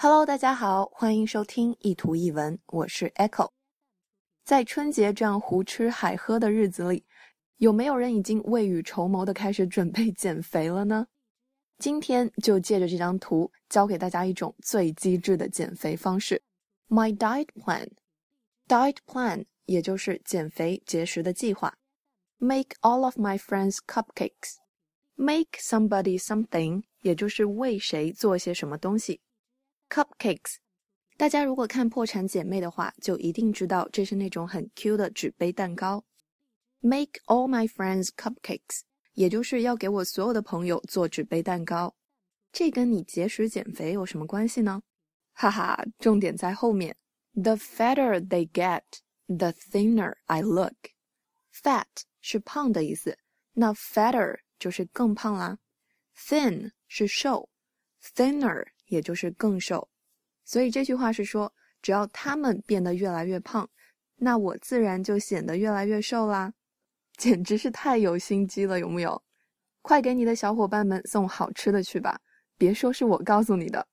Hello，大家好，欢迎收听一图一文，我是 Echo。在春节这样胡吃海喝的日子里，有没有人已经未雨绸缪的开始准备减肥了呢？今天就借着这张图，教给大家一种最机智的减肥方式：My diet plan。Diet plan 也就是减肥节食的计划。Make all of my friends cupcakes。Make somebody something，也就是为谁做些什么东西。Cupcakes，大家如果看《破产姐妹》的话，就一定知道这是那种很 Q 的纸杯蛋糕。Make all my friends cupcakes。也就是要给我所有的朋友做纸杯蛋糕，这跟你节食减肥有什么关系呢？哈哈，重点在后面。The fatter they get, the thinner I look. Fat 是胖的意思，那 fatter 就是更胖啦。Thin 是瘦，thinner 也就是更瘦。所以这句话是说，只要他们变得越来越胖，那我自然就显得越来越瘦啦。简直是太有心机了，有木有？快给你的小伙伴们送好吃的去吧！别说是我告诉你的。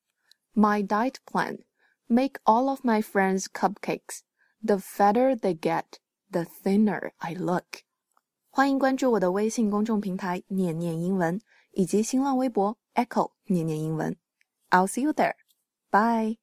My diet plan: make all of my friends cupcakes. The fatter they get, the thinner I look. 欢迎关注我的微信公众平台“念念英文”以及新浪微博 “Echo 念念英文”。I'll see you there. Bye.